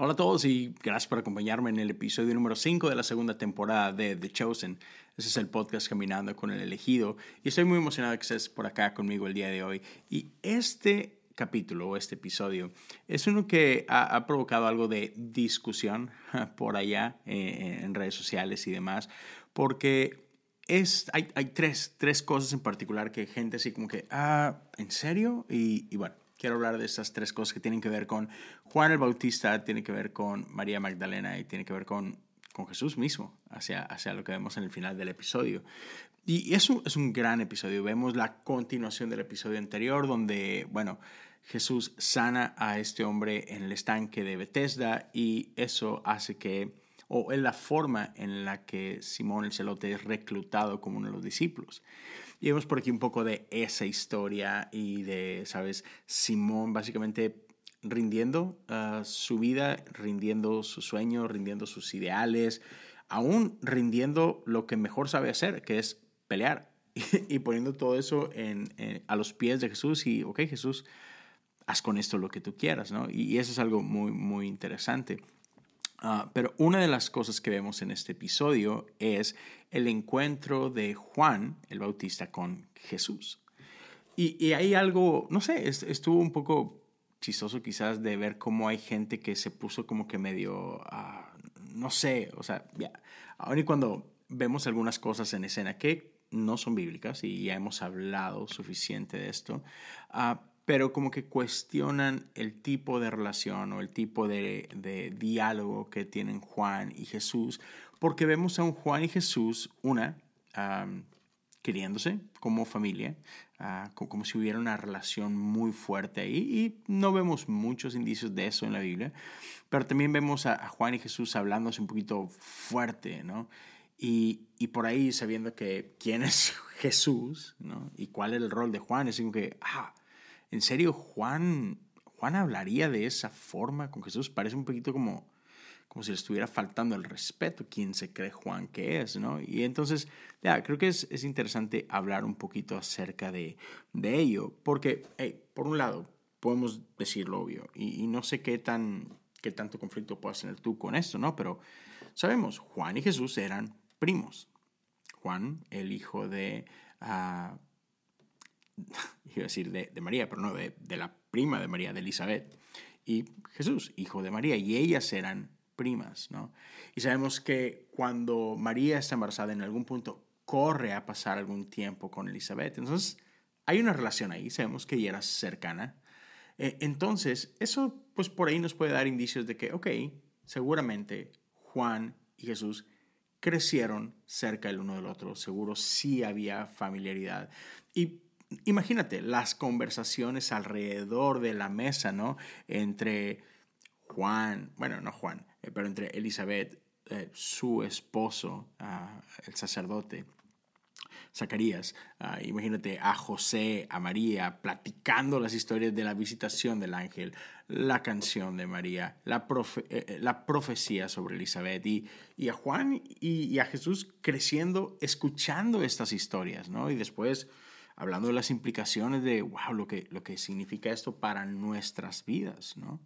Hola a todos y gracias por acompañarme en el episodio número 5 de la segunda temporada de The Chosen. Ese es el podcast Caminando con el Elegido y estoy muy emocionado que estés por acá conmigo el día de hoy. Y este capítulo o este episodio es uno que ha, provocado algo de discusión por allá eh, en redes sociales y demás, porque es, hay, hay tres, tres, cosas en particular que gente así como que, ah, ¿en serio? y bueno quiero hablar de esas tres cosas que tienen que ver con Juan el Bautista, tiene que ver con María Magdalena y tiene que ver con, con Jesús mismo, hacia, hacia lo que vemos en el final del episodio. Y eso es un gran episodio. Vemos la continuación del episodio anterior donde, bueno, Jesús sana a este hombre en el estanque de Bethesda y eso hace que, o es la forma en la que Simón el celote es reclutado como uno de los discípulos. Y vemos por aquí un poco de esa historia y de, ¿sabes? Simón básicamente rindiendo uh, su vida, rindiendo su sueño, rindiendo sus ideales, aún rindiendo lo que mejor sabe hacer, que es pelear. y, poniendo todo eso en, a los pies de Jesús y, ok, Jesús, haz con esto lo que tú quieras, ¿no? Y eso es algo muy, muy interesante. Ah, pero una de las cosas que vemos en este episodio es el encuentro de Juan el Bautista con Jesús. Y, hay algo, no sé, estuvo un poco chistoso quizás de ver cómo hay gente que se puso como que medio, ah, no sé, o sea, ya, ahora y cuando vemos algunas cosas en escena que no son bíblicas y ya hemos hablado suficiente de esto, uh, pero como que cuestionan el tipo de relación o el tipo de, diálogo que tienen Juan y Jesús, porque vemos a un Juan y Jesús, una, queriéndose como familia, ah, como, si hubiera una relación muy fuerte ahí, y no vemos muchos indicios de eso en la Biblia, pero también vemos a, Juan y Jesús hablándose un poquito fuerte, ¿no? Y, por ahí sabiendo que quién es Jesús, ¿no? Y cuál es el rol de Juan, es como que, ah, ¿En serio Juan, Juan hablaría de esa forma con Jesús? Parece un poquito como, como si le estuviera faltando el respeto, quién se cree Juan que es, ¿no? Y entonces, ya, creo que es, es interesante hablar un poquito acerca de, de ello, porque, hey, por un lado, podemos decir lo obvio, y, no sé qué, tan, qué tanto conflicto puedas tener tú con esto, ¿no? Pero sabemos, Juan y Jesús eran primos. Juan, el hijo de uh, iba a decir de, María, pero no, de, la prima de María, de Elizabeth, y Jesús, hijo de María, y ellas eran primas, ¿no? Y sabemos que cuando María está embarazada, en algún punto corre a pasar algún tiempo con Elizabeth. Entonces, hay una relación ahí, sabemos que ella era cercana. Eh, entonces, eso, pues por ahí nos puede dar indicios de que, ok, seguramente Juan y Jesús crecieron cerca el uno del otro, seguro sí había familiaridad. Y imagínate las conversaciones alrededor de la mesa, ¿no? Entre Juan, bueno, no Juan, eh, pero entre Elizabeth, eh, su esposo, ah, el sacerdote, Zacarías, ah, imagínate a José, a María, platicando las historias de la visitación del ángel, la canción de María, la, eh, la profecía sobre Elizabeth y, y a Juan y, y, a Jesús creciendo, escuchando estas historias, ¿no? Y después hablando de las implicaciones de, wow, lo que, lo que significa esto para nuestras vidas, ¿no?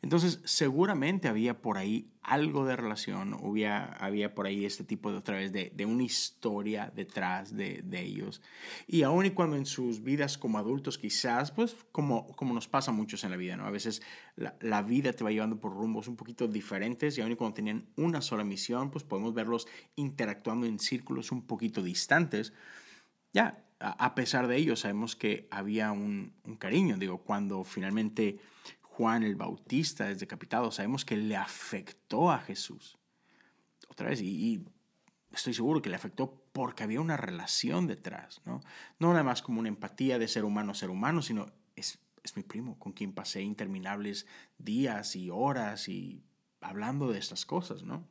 Entonces, seguramente había por ahí algo de relación, había, había por ahí este tipo de otra vez de, de una historia detrás de, de, ellos. Y aun y cuando en sus vidas como adultos quizás, pues como, como nos pasa a muchos en la vida, ¿no? A veces la, la, vida te va llevando por rumbos un poquito diferentes y aun y cuando tenían una sola misión, pues podemos verlos interactuando en círculos un poquito distantes. Ya, a pesar de ello, sabemos que había un, cariño. Digo, cuando finalmente Juan el Bautista es decapitado, sabemos que le afectó a Jesús. Otra vez, y, estoy seguro que le afectó porque había una relación detrás, ¿no? No nada más como una empatía de ser humano a ser humano, sino es, es mi primo con quien pasé interminables días y horas y hablando de estas cosas, ¿no?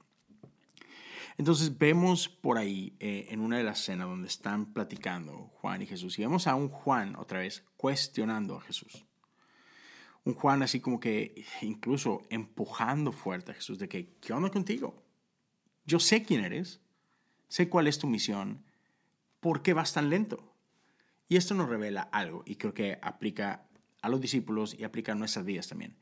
Entonces vemos por ahí eh, en una de las escenas donde están platicando Juan y Jesús y vemos a un Juan otra vez cuestionando a Jesús. Un Juan así como que incluso empujando fuerte a Jesús de que, ¿qué onda contigo? Yo sé quién eres, sé cuál es tu misión, ¿por qué vas tan lento? Y esto nos revela algo y creo que aplica a los discípulos y aplica a nuestras vidas también.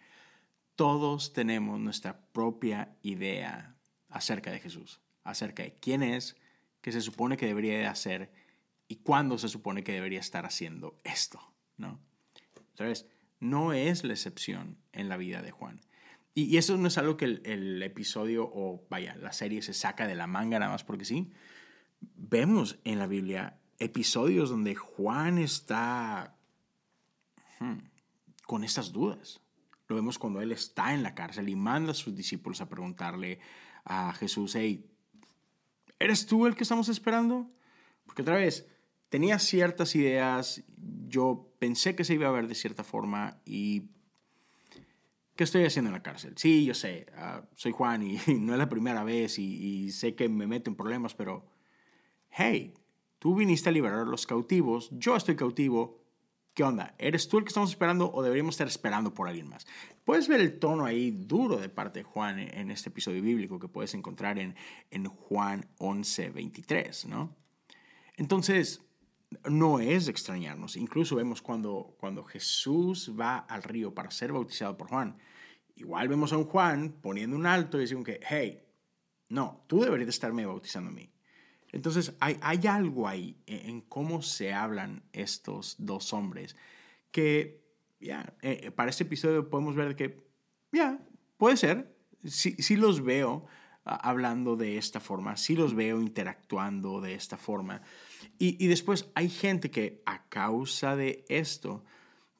todos tenemos nuestra propia idea acerca de Jesús, acerca de quién es, qué se supone que debería de hacer y cuándo se supone que debería estar haciendo esto, ¿no? Entonces, no es la excepción en la vida de Juan. Y, eso no es algo que el, episodio o vaya, la serie se saca de la manga nada más porque sí. Vemos en la Biblia episodios donde Juan está hmm, con estas dudas. Lo vemos cuando él está en la cárcel y manda a sus discípulos a preguntarle a Jesús, hey, ¿eres tú el que estamos esperando? Porque otra vez, tenía ciertas ideas, yo pensé que se iba a ver de cierta forma y ¿qué estoy haciendo en la cárcel? Sí, yo sé, ah, soy Juan y, no es la primera vez y, sé que me meto en problemas, pero hey, tú viniste a liberar a los cautivos, yo estoy cautivo, ¿qué onda? ¿Eres tú el que estamos esperando o deberíamos estar esperando por alguien más? Puedes ver el tono ahí duro de parte de Juan en este episodio bíblico que puedes encontrar en, en Juan 11, 23, ¿no? Entonces, no es extrañarnos. Incluso vemos cuando, cuando Jesús va al río para ser bautizado por Juan. Igual vemos a un Juan poniendo un alto y diciendo que, hey, no, tú deberías estarme bautizando a mí. Entonces hay, algo ahí en, cómo se hablan estos dos hombres que, ya, eh, para este episodio podemos ver que, ya, puede ser, sí, sí los veo hablando de esta forma, sí los veo interactuando de esta forma. Y, después hay gente que a causa de esto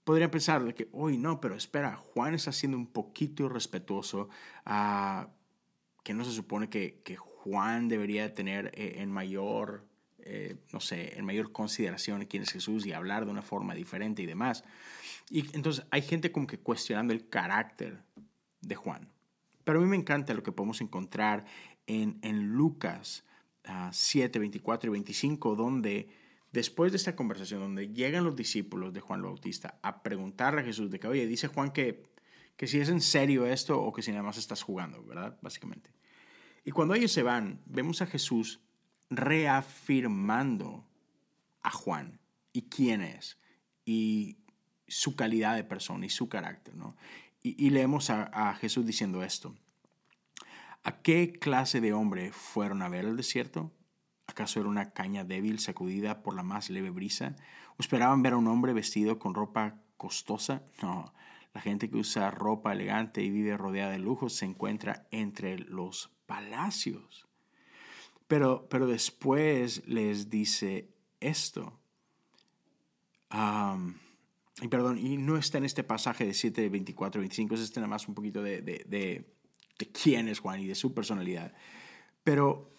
podría pensar de que, uy, no, pero espera, Juan está siendo un poquito irrespetuoso, uh, que no se supone que, que Juan debería tener eh, en mayor, eh, no sé, en mayor consideración quién es Jesús y hablar de una forma diferente y demás. Y entonces hay gente como que cuestionando el carácter de Juan. Pero a mí me encanta lo que podemos encontrar en, Lucas 7, 24 y 25, donde después de esta conversación, donde llegan los discípulos de Juan el Bautista a preguntarle a Jesús de que, oye, dice Juan que, que si es en serio esto o que si nada más estás jugando, ¿verdad? Básicamente. Y cuando ellos se van, vemos a Jesús reafirmando a Juan y quién es y su calidad de persona y su carácter, ¿no? Y, leemos a, a Jesús diciendo esto. ¿A qué clase de hombre fueron a ver el desierto? ¿Acaso era una caña débil sacudida por la más leve brisa? ¿O esperaban ver a un hombre vestido con ropa costosa? No, la gente que usa ropa elegante y vive rodeada de lujos se encuentra entre los palacios. Pero, pero después les dice esto. y perdón, y no está en este pasaje de 7, 24, 25, es este nada más un poquito de de quién es Juan y de su personalidad. Pero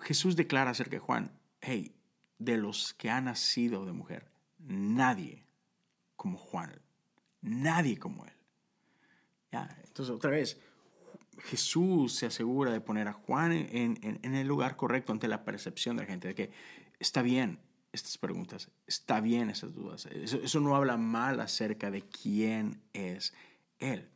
Jesús declara acerca de Juan, hey, de los que han nacido de mujer, nadie como Juan, nadie como él. Ya, entonces, otra vez, Jesús se asegura de poner a Juan en, en, el lugar correcto ante la percepción de la gente, de que está bien estas preguntas, está bien esas dudas. Eso, no habla mal acerca de quién es Él.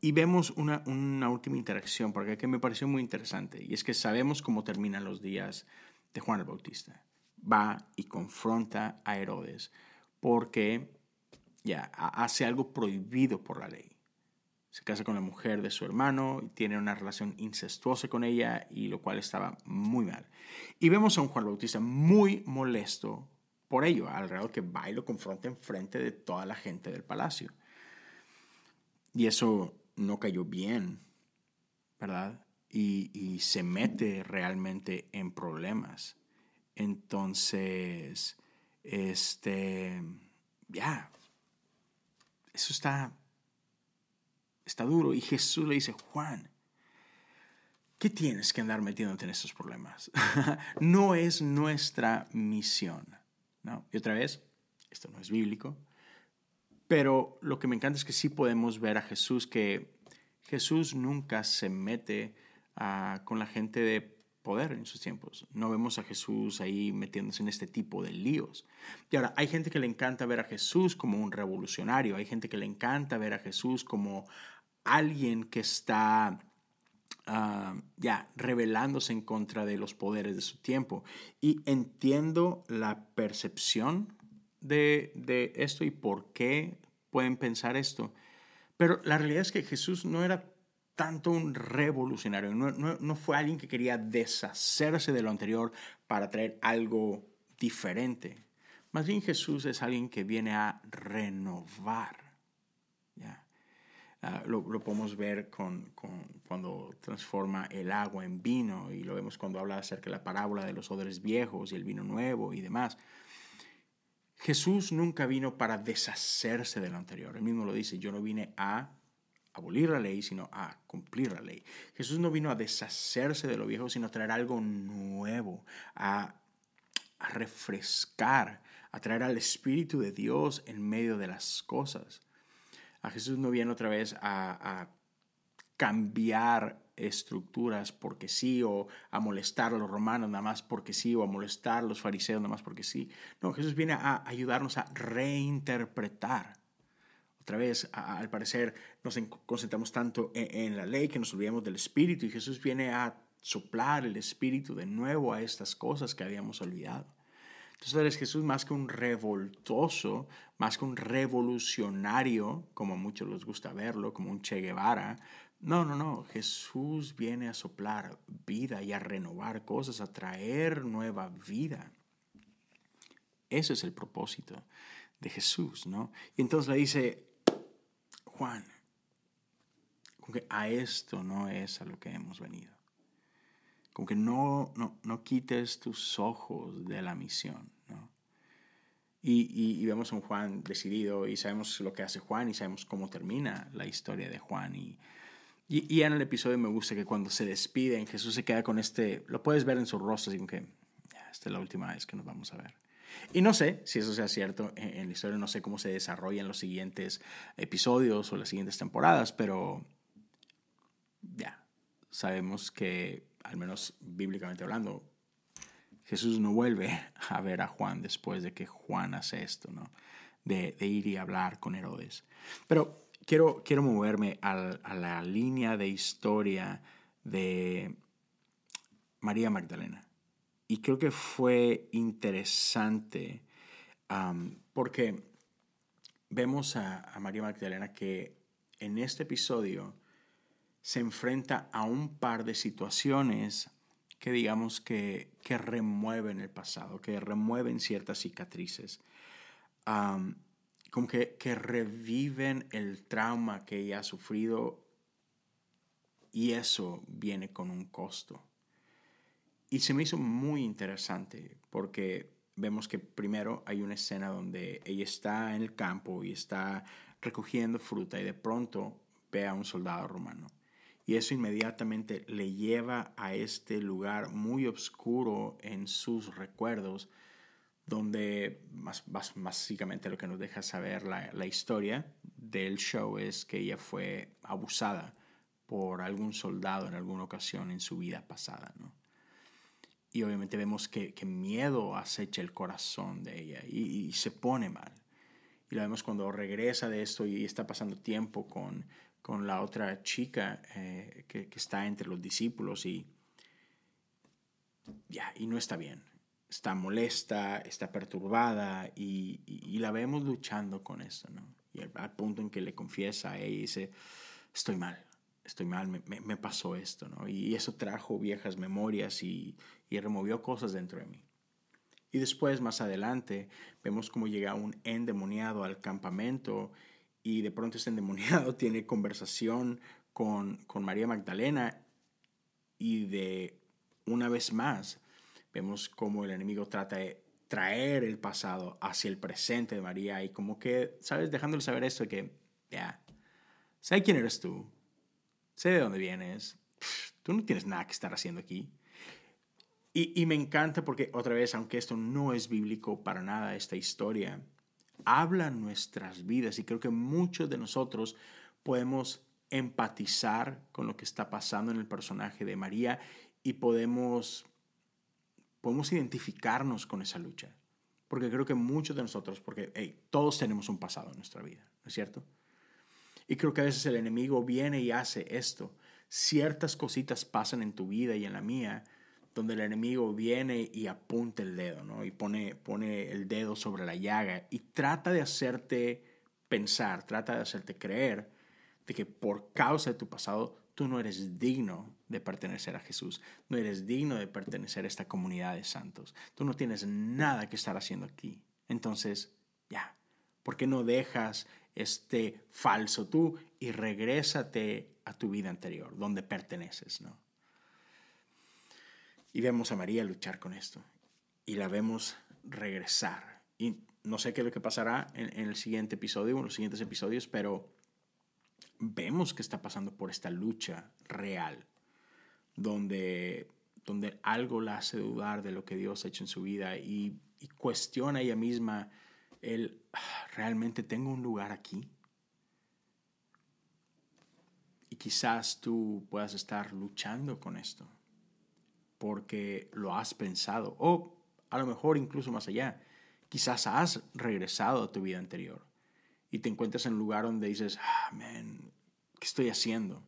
Y vemos una, una última interacción, porque que me pareció muy interesante, y es que sabemos cómo terminan los días de Juan el Bautista. Va y confronta a Herodes porque ya hace algo prohibido por la ley. Se casa con la mujer de su hermano y tiene una relación incestuosa con ella, y lo cual estaba muy mal. Y vemos a un Juan Bautista muy molesto por ello, alrededor que va y lo confronta en frente de toda la gente del palacio. Y eso no cayó bien, ¿verdad? Y, se mete realmente en problemas. Entonces, este, ya, eso está, está duro. Y Jesús le dice, Juan, ¿qué tienes que andar metiéndote en estos problemas? no es nuestra misión. ¿no? Y otra vez, esto no es bíblico, pero lo que me encanta es que sí podemos ver a Jesús que Jesús nunca se mete ah, con la gente de poder en sus tiempos. No vemos a Jesús ahí metiéndose en este tipo de líos. Y ahora, hay gente que le encanta ver a Jesús como un revolucionario, hay gente que le encanta ver a Jesús como alguien que está ah, ya rebelándose en contra de los poderes de su tiempo. Y entiendo la percepción de, esto y por qué pueden pensar esto. Pero la realidad es que Jesús no era tanto un revolucionario, no, no, fue alguien que quería deshacerse de lo anterior para traer algo diferente. Más bien Jesús es alguien que viene a renovar. Ah, lo, podemos ver con, cuando transforma el agua en vino y lo vemos cuando habla acerca de la parábola de los odres viejos y el vino nuevo y demás. Jesús nunca vino para deshacerse de lo anterior. Él mismo lo dice, yo no vine a abolir la ley, sino a cumplir la ley. Jesús no vino a deshacerse de lo viejo, sino a traer algo nuevo, a, refrescar, a traer al Espíritu de Dios en medio de las cosas. A Jesús no viene otra vez a, cambiar estructuras porque sí, o a molestar a los romanos nada más porque sí, o a molestar a los fariseos nada más porque sí. No, Jesús viene a ayudarnos a reinterpretar otra vez, al parecer, nos concentramos tanto en, la ley que nos olvidamos del Espíritu y Jesús viene a soplar el Espíritu de nuevo a estas cosas que habíamos olvidado. Entonces Jesús más que un revoltoso, más que un revolucionario, como a muchos les gusta verlo, como un Che Guevara. No, no, no. Jesús viene a soplar vida y a renovar cosas, a traer nueva vida. Ese es el propósito de Jesús, ¿no? Y entonces le dice, Juan, a esto no es a lo que hemos venido. Con que no, no, no quites tus ojos de la misión. ¿no? Y, y, vemos a un Juan decidido y sabemos lo que hace Juan y sabemos cómo termina la historia de Juan. Y, y, en el episodio me gusta que cuando se despiden, Jesús se queda con este, lo puedes ver en su rostro, así como que, esta es la última vez que nos vamos a ver. Y no sé si eso sea cierto en la historia, no sé cómo se desarrollan los siguientes episodios o las siguientes temporadas, pero ya, sabemos que, al menos bíblicamente hablando, Jesús no vuelve a ver a Juan después de que Juan hace esto, ¿no? De, ir y hablar con Herodes. Pero quiero, quiero moverme a la línea de historia de María Magdalena. Y creo que fue interesante porque vemos a, María Magdalena que en este episodio se enfrenta a un par de situaciones que digamos que, que remueven el pasado, que remueven ciertas cicatrices, como que, que reviven el trauma que ella ha sufrido y eso viene con un costo. Y se me hizo muy interesante porque vemos que primero hay una escena donde ella está en el campo y está recogiendo fruta y de pronto ve a un soldado romano. Y eso inmediatamente le lleva a este lugar muy oscuro en sus recuerdos, donde más, básicamente lo que nos deja saber la, la historia del show es que ella fue abusada por algún soldado en alguna ocasión en su vida pasada, ¿no? y obviamente vemos que, miedo acecha el corazón de ella y, se pone mal. Y lo vemos cuando regresa de esto y está pasando tiempo con, con la otra chica eh, que, está entre los discípulos y ya, y no está bien. Está molesta, está perturbada y, la vemos luchando con eso, ¿no? Y al, punto en que le confiesa a ella y dice, estoy mal, estoy mal, me, me, pasó esto, ¿no? Y eso trajo viejas memorias y, y removió cosas dentro de mí. Y después, más adelante, vemos cómo llega un endemoniado al campamento y de pronto ese endemoniado tiene conversación con, con María Magdalena y de una vez más vemos cómo el enemigo trata de traer el pasado hacia el presente de María y como que, ¿sabes? Dejándole saber esto que, ya, sé quién eres tú, sé de dónde vienes, tú no tienes nada que estar haciendo aquí. Y, me encanta porque, otra vez, aunque esto no es bíblico para nada, esta historia habla nuestras vidas y creo que muchos de nosotros podemos empatizar con lo que está pasando en el personaje de María y podemos, podemos identificarnos con esa lucha. Porque creo que muchos de nosotros, porque todos tenemos un pasado en nuestra vida, ¿no es cierto? Y creo que a veces el enemigo viene y hace esto. Ciertas cositas pasan en tu vida y en la mía donde el enemigo viene y apunta el dedo, ¿no? Y pone, pone el dedo sobre la llaga y trata de hacerte pensar, trata de hacerte creer de que por causa de tu pasado tú no eres digno de pertenecer a Jesús, no eres digno de pertenecer a esta comunidad de santos, tú no tienes nada que estar haciendo aquí. Entonces, ya, ¿por qué no dejas este falso tú y regrésate a tu vida anterior, donde perteneces, ¿no? Y vemos a María luchar con esto y la vemos regresar. Y no sé qué es lo que pasará en, el siguiente episodio o en los siguientes episodios, pero vemos que está pasando por esta lucha real, donde, donde algo la hace dudar de lo que Dios ha hecho en su vida y, cuestiona ella misma el, ah, ¿realmente tengo un lugar aquí? Y quizás tú puedas estar luchando con esto, porque lo has pensado, o a lo mejor incluso más allá, quizás has regresado a tu vida anterior y te encuentras en un lugar donde dices, ah, ¿qué estoy haciendo?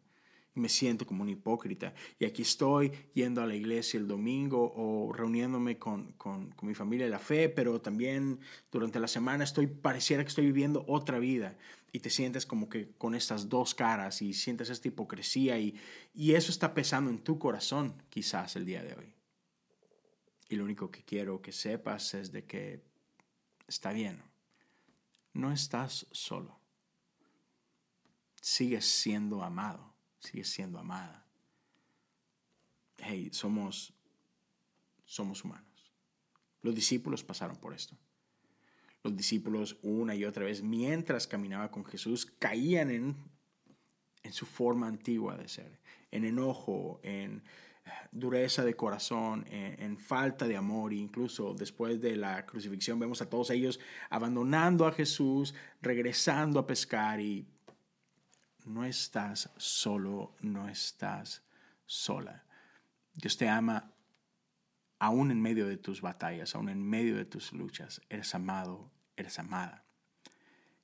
Me siento como un hipócrita. Y aquí estoy yendo a la iglesia el domingo o reuniéndome con, con, con mi familia de la fe, pero también durante la semana estoy, pareciera que estoy viviendo otra vida. Y te sientes como que con estas dos caras y sientes esta hipocresía y, y eso está pesando en tu corazón quizás el día de hoy. Y lo único que quiero que sepas es de que está bien no estás solo. Sigues siendo amado, sigues siendo amada. Hey, somos, somos humanos. Los discípulos pasaron por esto. Los discípulos una y otra vez, mientras caminaba con Jesús, caían en, en su forma antigua de ser, en enojo, en dureza de corazón, en, falta de amor, incluso después de la crucifixión vemos a todos ellos abandonando a Jesús, regresando a pescar y no estás solo, no estás sola. Dios te ama aún en medio de tus batallas, aún en medio de tus luchas. Eres amado, eres amada.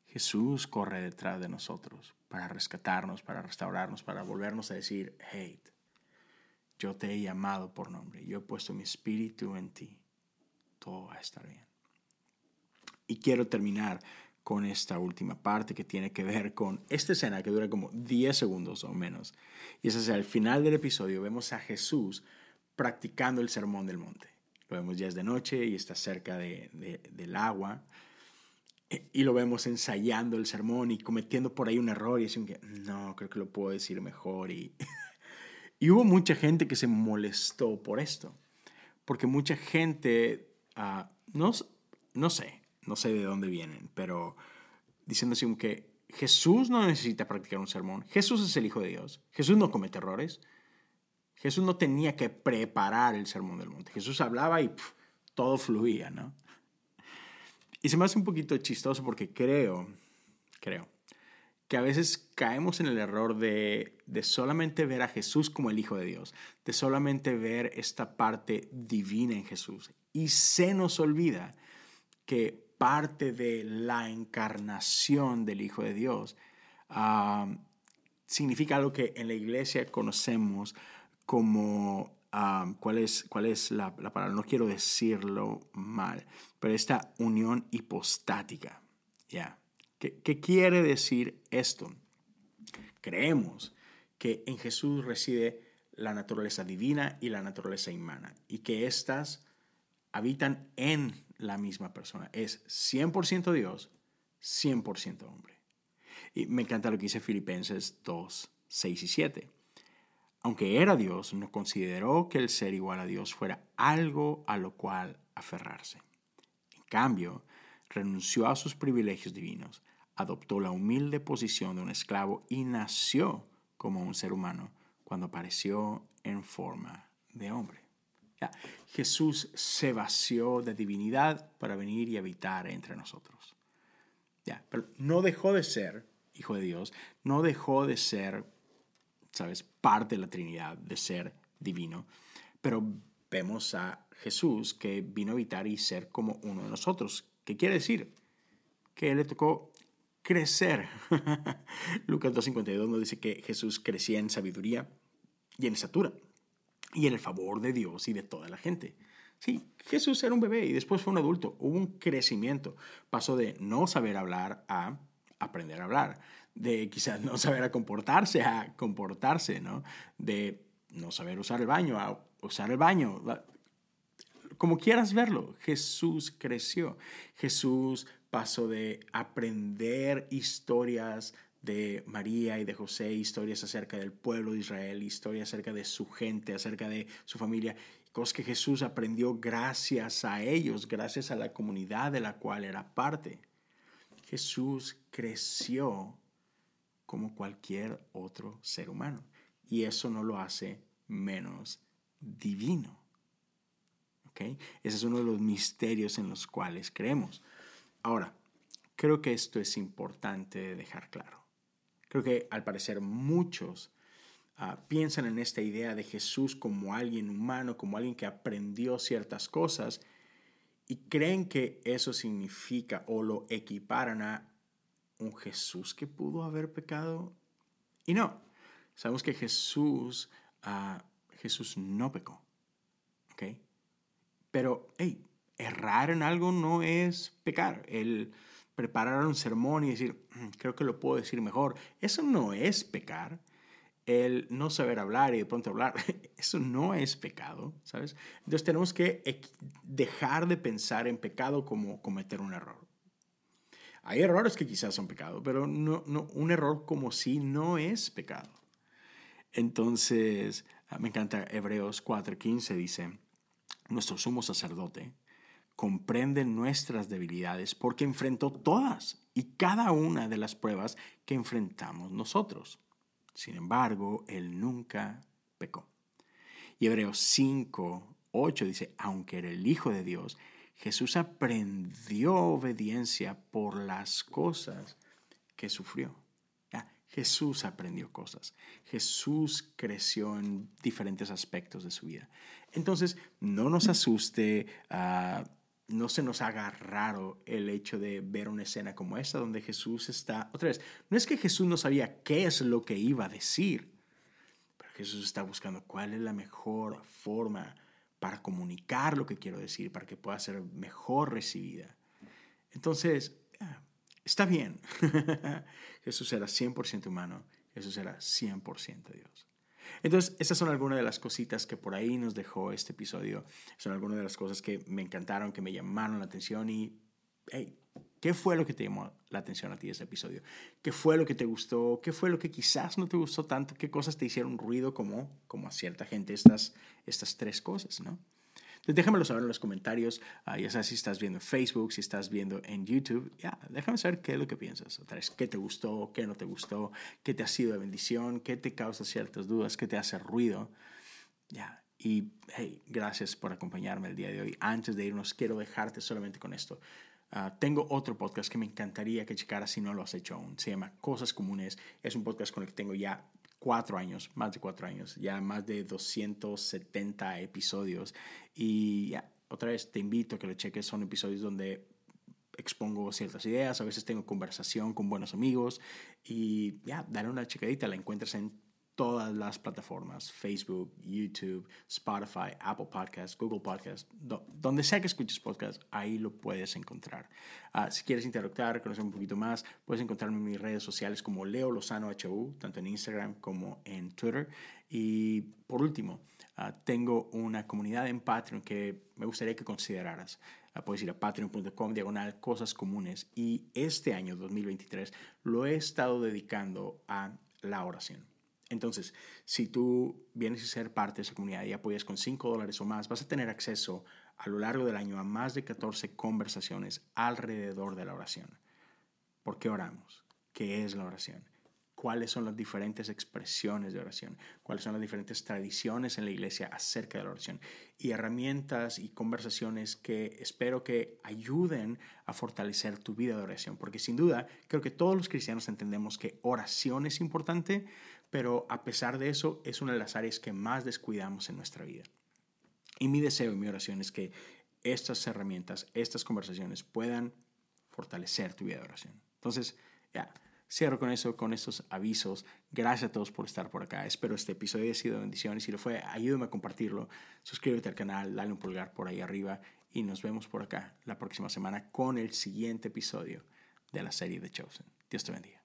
Jesús corre detrás de nosotros para rescatarnos, para restaurarnos, para volvernos a decir, hey, yo te he llamado por nombre, yo he puesto mi espíritu en ti, todo va a estar bien. Y quiero terminar con esta última parte que tiene que ver con esta escena que dura como 10 segundos o menos. Y es al final del episodio vemos a Jesús practicando el sermón del monte. Lo vemos ya es de noche y está cerca de, del agua. Y lo vemos ensayando el sermón y cometiendo por ahí un error y diciendo que no, creo que lo puedo decir mejor. Y Y hubo mucha gente que se molestó por esto, porque mucha gente, uh, no, no sé, no sé de dónde vienen, pero diciendo así que Jesús no necesita practicar un sermón, Jesús es el Hijo de Dios, Jesús no comete errores, Jesús no tenía que preparar el sermón del monte, Jesús hablaba y todo fluía, ¿no? Y se me hace un poquito chistoso porque creo, creo, que a veces caemos en el error de, de, solamente ver a Jesús como el Hijo de Dios, de solamente ver esta parte divina en Jesús. Y se nos olvida que parte de la encarnación del Hijo de Dios ah, significa algo que en la iglesia conocemos como, ah, ¿cuál es, cuál es la, la palabra? No quiero decirlo mal, pero esta unión hipostática. ¿Qué, quiere decir esto? Creemos que en Jesús reside la naturaleza divina y la naturaleza humana y que éstas habitan en la misma persona. Es 100% Dios, 100% hombre. Y me encanta lo que dice Filipenses 2, 6 y 7. Aunque era Dios, no consideró que el ser igual a Dios fuera algo a lo cual aferrarse. En cambio, renunció a sus privilegios divinos adoptó la humilde posición de un esclavo y nació como un ser humano cuando apareció en forma de hombre. Jesús se vació de divinidad para venir y habitar entre nosotros. Ya, pero no dejó de ser hijo de Dios, no dejó de ser, sabes, parte de la Trinidad, de ser divino, pero vemos a Jesús que vino a habitar y ser como uno de nosotros. ¿Qué quiere decir? Que le tocó crecer. Lucas 2.52 nos dice que Jesús crecía en sabiduría y en estatura y en el favor de Dios y de toda la gente. Sí, Jesús era un bebé y después fue un adulto. Hubo un crecimiento. Pasó de no saber hablar a aprender a hablar, de quizás no saber a comportarse, a comportarse, ¿no? De no saber usar el baño, a usar el baño. Como quieras verlo, Jesús creció. Jesús pasó de aprender historias de María y de José, historias acerca del pueblo de Israel, historias acerca de su gente, acerca de su familia, cosas que Jesús aprendió gracias a ellos, gracias a la comunidad de la cual era parte. Jesús creció como cualquier otro ser humano. Y eso no lo hace menos divino. ¿Okay? Ese es uno de los misterios en los cuales creemos. Ahora, creo que esto es importante dejar claro. Creo que al parecer muchos ah, piensan en esta idea de Jesús como alguien humano, como alguien que aprendió ciertas cosas y creen que eso significa o lo equiparan a un Jesús que pudo haber pecado. Y no, sabemos que Jesús, uh, Jesús no pecó. ¿Ok? Pero, hey, errar en algo no es pecar. El preparar un sermón y decir, mm, creo que lo puedo decir mejor, eso no es pecar. El no saber hablar y de pronto hablar, eso no es pecado, ¿sabes? Entonces tenemos que dejar de pensar en pecado como cometer un error. Hay errores que quizás son pecado, pero no, no, un error como si no es pecado. Entonces, ah, me encanta Hebreos 4:15 dice, nuestro sumo sacerdote comprende nuestras debilidades porque enfrentó todas y cada una de las pruebas que enfrentamos nosotros. Sin embargo, él nunca pecó. Y Hebreos 5:8 dice, aunque era el Hijo de Dios, Jesús aprendió obediencia por las cosas que sufrió. Jesús aprendió cosas. Jesús creció en diferentes aspectos de su vida. Entonces, no nos asuste, ah, no se nos haga raro el hecho de ver una escena como esta donde Jesús está, otra vez, no es que Jesús no sabía qué es lo que iba a decir, pero Jesús está buscando cuál es la mejor forma para comunicar lo que quiero decir, para que pueda ser mejor recibida. Entonces, ah, está bien. Jesús era 100% humano, Jesús era 100% Dios. Entonces, esas son algunas de las cositas que por ahí nos dejó este episodio. Son algunas de las cosas que me encantaron, que me llamaron la atención y, hey, ¿Qué fue lo que te llamó la atención a ti de ese episodio? ¿Qué fue lo que te gustó? ¿Qué fue lo que quizás no te gustó tanto? ¿Qué cosas te hicieron ruido como, como a cierta gente estas, estas tres cosas, no? Entonces déjamelo saber en los comentarios, uh, ya sabes si estás viendo en Facebook, si estás viendo en YouTube, ya, déjame saber qué es lo que piensas, otra vez, qué te gustó, qué no te gustó, qué te ha sido de bendición, qué te causa ciertas dudas, qué te hace ruido, ya, y hey, gracias por acompañarme el día de hoy. Antes de irnos, quiero dejarte solamente con esto. Ah, tengo otro podcast que me encantaría que checaras si no lo has hecho aún. Se llama Cosas Comunes. Es un podcast con el que tengo ya cuatro años, más de cuatro años, ya más de 270 episodios. Y ya, otra vez te invito a que lo cheques. Son episodios donde expongo ciertas ideas, a veces tengo conversación con buenos amigos y ya, dale una checadita, la encuentras en todas las plataformas, Facebook, YouTube, Spotify, Apple Podcasts, Google Podcasts, donde sea que escuches podcast, ahí lo puedes encontrar. Ah, si quieres interactuar, conocer un poquito más, puedes encontrarme en mis redes sociales como Leo Lozano HU, tanto en Instagram como en Twitter. Y por último, ah, tengo una comunidad en Patreon que me gustaría que consideraras. Uh, puedes ir a patreon.com diagonal cosas comunes y este año 2023 lo he estado dedicando a la oración. Entonces, si tú vienes a ser parte de esa comunidad y apoyas con 5 dólares o más, vas a tener acceso a lo largo del año a más de 14 conversaciones alrededor de la oración. ¿Por qué oramos? ¿Qué es la oración? cuáles son las diferentes expresiones de oración, cuáles son las diferentes tradiciones en la iglesia acerca de la oración y herramientas y conversaciones que espero que ayuden a fortalecer tu vida de oración, porque sin duda creo que todos los cristianos entendemos que oración es importante, pero a pesar de eso es una de las áreas que más descuidamos en nuestra vida. Y mi deseo y mi oración es que estas herramientas, estas conversaciones puedan fortalecer tu vida de oración. Entonces, ya. Cierro con eso, con estos avisos. Gracias a todos por estar por acá. Espero este episodio haya sido bendición y si lo fue, ayúdame a compartirlo. Suscríbete al canal, dale un pulgar por ahí arriba y nos vemos por acá la próxima semana con el siguiente episodio de la serie de Chosen. Dios te bendiga.